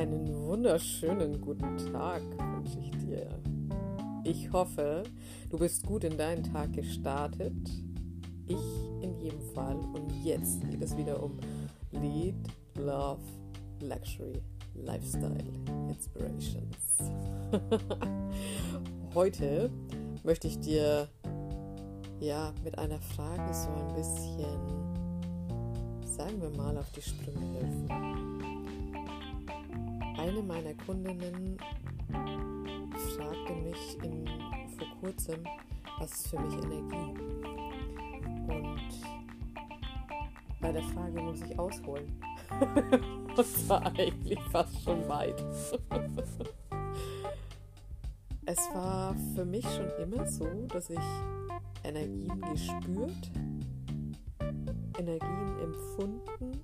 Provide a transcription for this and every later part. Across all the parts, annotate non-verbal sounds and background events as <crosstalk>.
Einen wunderschönen guten Tag wünsche ich dir. Ich hoffe, du bist gut in deinen Tag gestartet. Ich in jedem Fall. Und jetzt geht es wieder um Lead, Love, Luxury, Lifestyle, Inspirations. <laughs> Heute möchte ich dir ja mit einer Frage so ein bisschen, sagen wir mal, auf die Sprünge helfen. Eine meiner Kundinnen fragte mich in, vor kurzem, was ist für mich Energie? Und bei der Frage muss ich ausholen. <laughs> das war eigentlich fast schon weit. <laughs> es war für mich schon immer so, dass ich Energien gespürt, Energien empfunden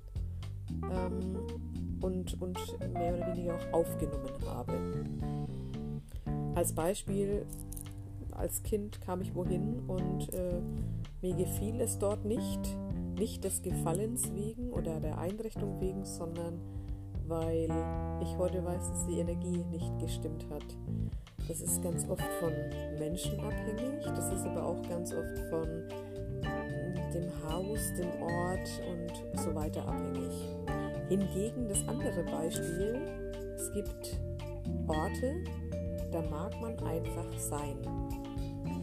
ähm, und, und mehr oder weniger auch aufgenommen habe. Als Beispiel, als Kind kam ich wohin und äh, mir gefiel es dort nicht, nicht des Gefallens wegen oder der Einrichtung wegen, sondern weil ich heute weiß, dass die Energie nicht gestimmt hat. Das ist ganz oft von Menschen abhängig, das ist aber auch ganz oft von dem Haus, dem Ort und so weiter abhängig. Hingegen das andere Beispiel, es gibt Orte, da mag man einfach sein.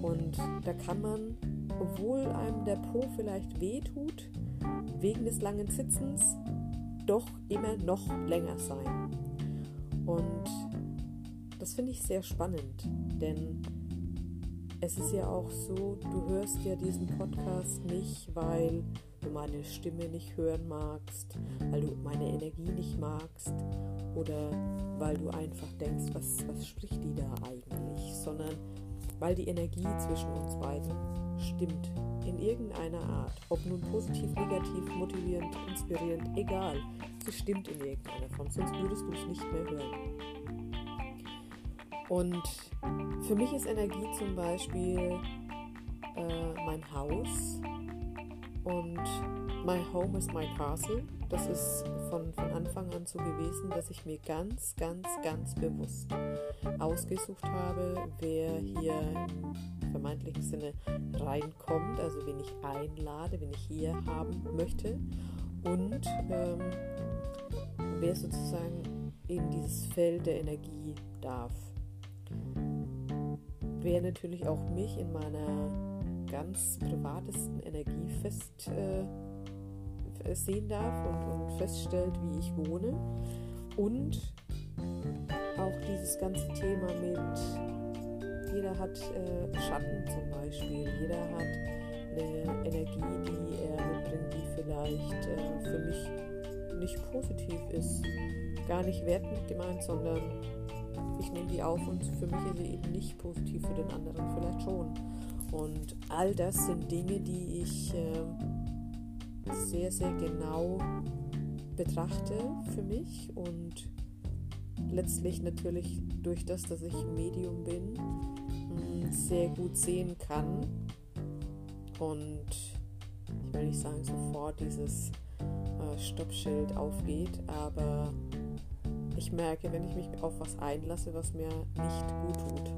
Und da kann man, obwohl einem der Po vielleicht wehtut, wegen des langen Sitzens, doch immer noch länger sein. Und das finde ich sehr spannend, denn es ist ja auch so, du hörst ja diesen Podcast nicht, weil du meine Stimme nicht hören magst, weil du meine Energie nicht magst oder weil du einfach denkst, was, was spricht die da eigentlich, sondern weil die Energie zwischen uns beiden stimmt. In irgendeiner Art. Ob nun positiv, negativ, motivierend, inspirierend, egal. Sie stimmt in irgendeiner Form, sonst würdest du es nicht mehr hören. Und für mich ist Energie zum Beispiel äh, mein Haus und My Home is My Castle. Das ist von, von Anfang an so gewesen, dass ich mir ganz, ganz, ganz bewusst ausgesucht habe, wer hier im vermeintlichen Sinne reinkommt, also wen ich einlade, wen ich hier haben möchte und ähm, wer sozusagen in dieses Feld der Energie darf wer natürlich auch mich in meiner ganz privatesten Energie fest äh, sehen darf und, und feststellt, wie ich wohne. Und auch dieses ganze Thema mit, jeder hat äh, Schatten zum Beispiel, jeder hat eine Energie, die er mitbringt, die vielleicht äh, für mich nicht positiv ist. Gar nicht wertend gemeint, sondern ich nehme die auf und für mich ist sie eben nicht positiv, für den anderen vielleicht schon. Und all das sind Dinge, die ich äh, sehr, sehr genau betrachte für mich und letztlich natürlich durch das, dass ich Medium bin, mh, hm, sehr gut sehen kann und ich will nicht sagen sofort dieses äh, Stoppschild aufgeht, aber ich merke, wenn ich mich auf was einlasse, was mir nicht gut tut.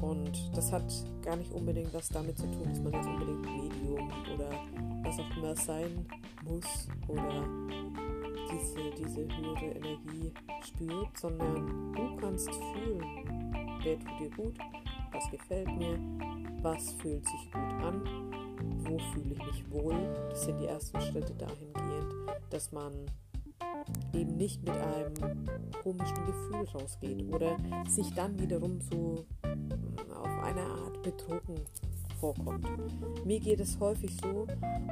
Und das hat gar nicht unbedingt was damit zu tun, dass man jetzt unbedingt Medium oder was auch immer sein muss oder diese, diese höhere Energie spürt, sondern du kannst fühlen, wer tut dir gut, was gefällt mir, was fühlt sich gut an, wo fühle ich mich wohl. Das sind die ersten Schritte dahingehend, dass man eben nicht mit einem komischen Gefühl rausgeht oder sich dann wiederum so mm, auf eine Art betrogen vorkommt. Mir geht es häufig so,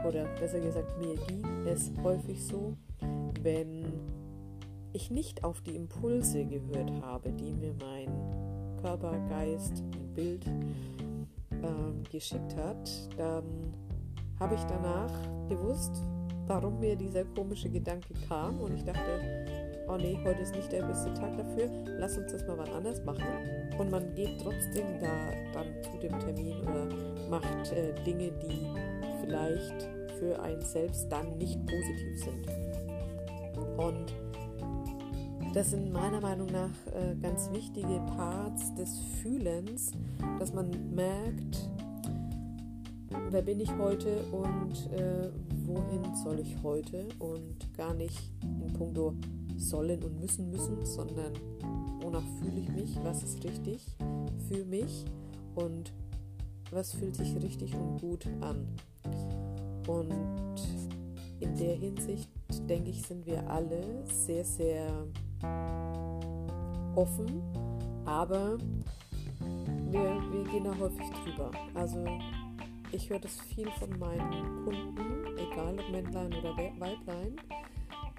oder besser gesagt, mir ging es häufig so, wenn ich nicht auf die Impulse gehört habe, die mir mein Körper, Geist, mein Bild äh, geschickt hat, dann habe ich danach gewusst, warum mir dieser komische Gedanke kam und ich dachte, oh nee, heute ist nicht der beste Tag dafür, lass uns das mal wann anders machen. Und man geht trotzdem da dann zu dem Termin oder macht äh, Dinge, die vielleicht für einen selbst dann nicht positiv sind. Und das sind meiner Meinung nach äh, ganz wichtige Parts des Fühlens, dass man merkt, wer bin ich heute und äh, wohin soll ich heute und gar nicht in puncto sollen und müssen müssen, sondern wonach fühle ich mich, was ist richtig für mich und was fühlt sich richtig und gut an. Und in der Hinsicht, denke ich, sind wir alle sehr, sehr offen, aber wir, wir gehen da häufig drüber. Also ich höre das viel von meinen Kunden, egal ob Männlein oder Weiblein,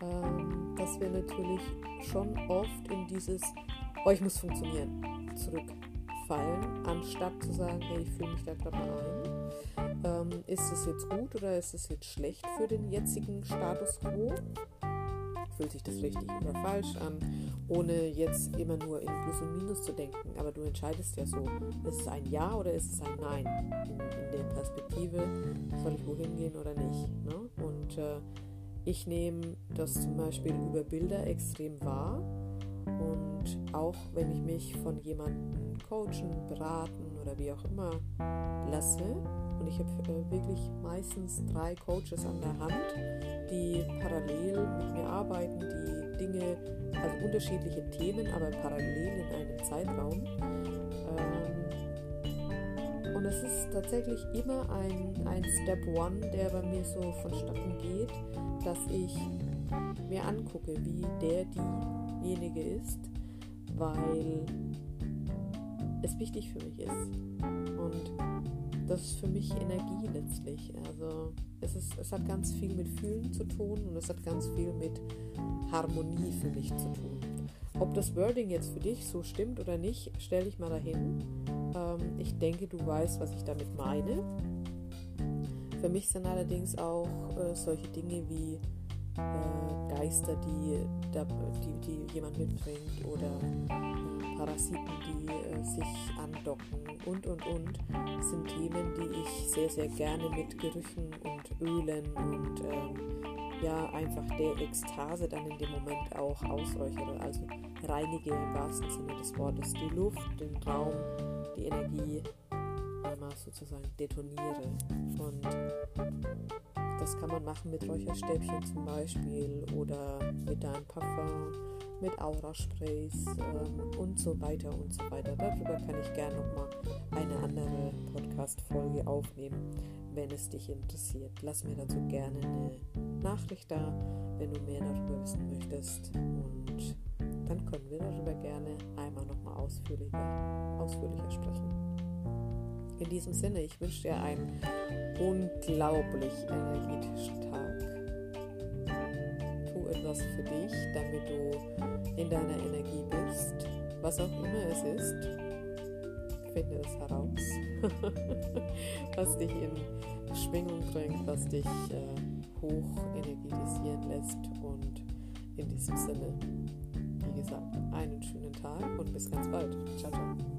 ähm, dass wir natürlich schon oft in dieses, oh, ich muss funktionieren, zurückfallen, anstatt zu sagen, hey, ich fühle mich da gerade mal ein. Ähm, ist es jetzt gut oder ist es jetzt schlecht für den jetzigen Status quo? Fühlt sich das richtig oder falsch an, ohne jetzt immer nur in Plus und Minus zu denken. Aber du entscheidest ja so, ist es ein Ja oder ist es ein Nein? In, der Perspektive, soll ich wohin gehen oder nicht? Ne? Und äh, ich nehme das zum Beispiel über Bilder extrem wahr. Und auch wenn ich mich von jemandem coachen, beraten oder wie auch immer lasse, und ich habe äh, wirklich meistens drei Coaches an der Hand, die parallel mit mir arbeiten, die Dinge, also unterschiedliche Themen, aber parallel in einem Zeitraum. Ähm, und es ist tatsächlich immer ein, ein Step One, der bei mir so vonstatten geht, dass ich mir angucke, wie der diejenige ist, weil es wichtig für mich ist. Und das ist für mich Energie letztlich. Also es, ist, es hat ganz viel mit Fühlen zu tun und es hat ganz viel mit Harmonie für mich zu tun. Ob das Wording jetzt für dich so stimmt oder nicht, stelle ich mal dahin. Ähm, ich denke, du weißt, was ich damit meine. Für mich sind allerdings auch äh, solche Dinge wie äh, Geister, die, die, die jemand mitbringt oder Parasiten, die äh, sich andocken und und und, sind Themen, die ich sehr, sehr gerne mit Gerüchen und Ölen und ähm, ja einfach der Ekstase dann in dem Moment auch ausräuchere, also reinige im wahrsten Sinne des Wortes die Luft, den Raum, die Energie einmal sozusagen detoniere. Und das kann man machen mit Räucherstäbchen zum Beispiel oder mit deinem Parfum, mit Aura-Sprays ähm, und so weiter und so weiter. Darüber kann ich gerne nochmal eine andere Podcast-Folge aufnehmen, wenn es dich interessiert. Lass mir dazu gerne eine Nachricht da, wenn du mehr darüber wissen möchtest. Und dann können wir darüber gerne einmal nochmal ausführlicher, ausführlicher sprechen. In diesem Sinne, ich wünsche dir einen unglaublich energetischen Tag. Etwas für dich, damit du in deiner Energie bist, was auch immer es ist. Finde es heraus, <laughs> was dich in Schwingung bringt, was dich äh, hoch energetisieren lässt. Und in diesem Sinne, wie gesagt, einen schönen Tag und bis ganz bald. Ciao, ciao.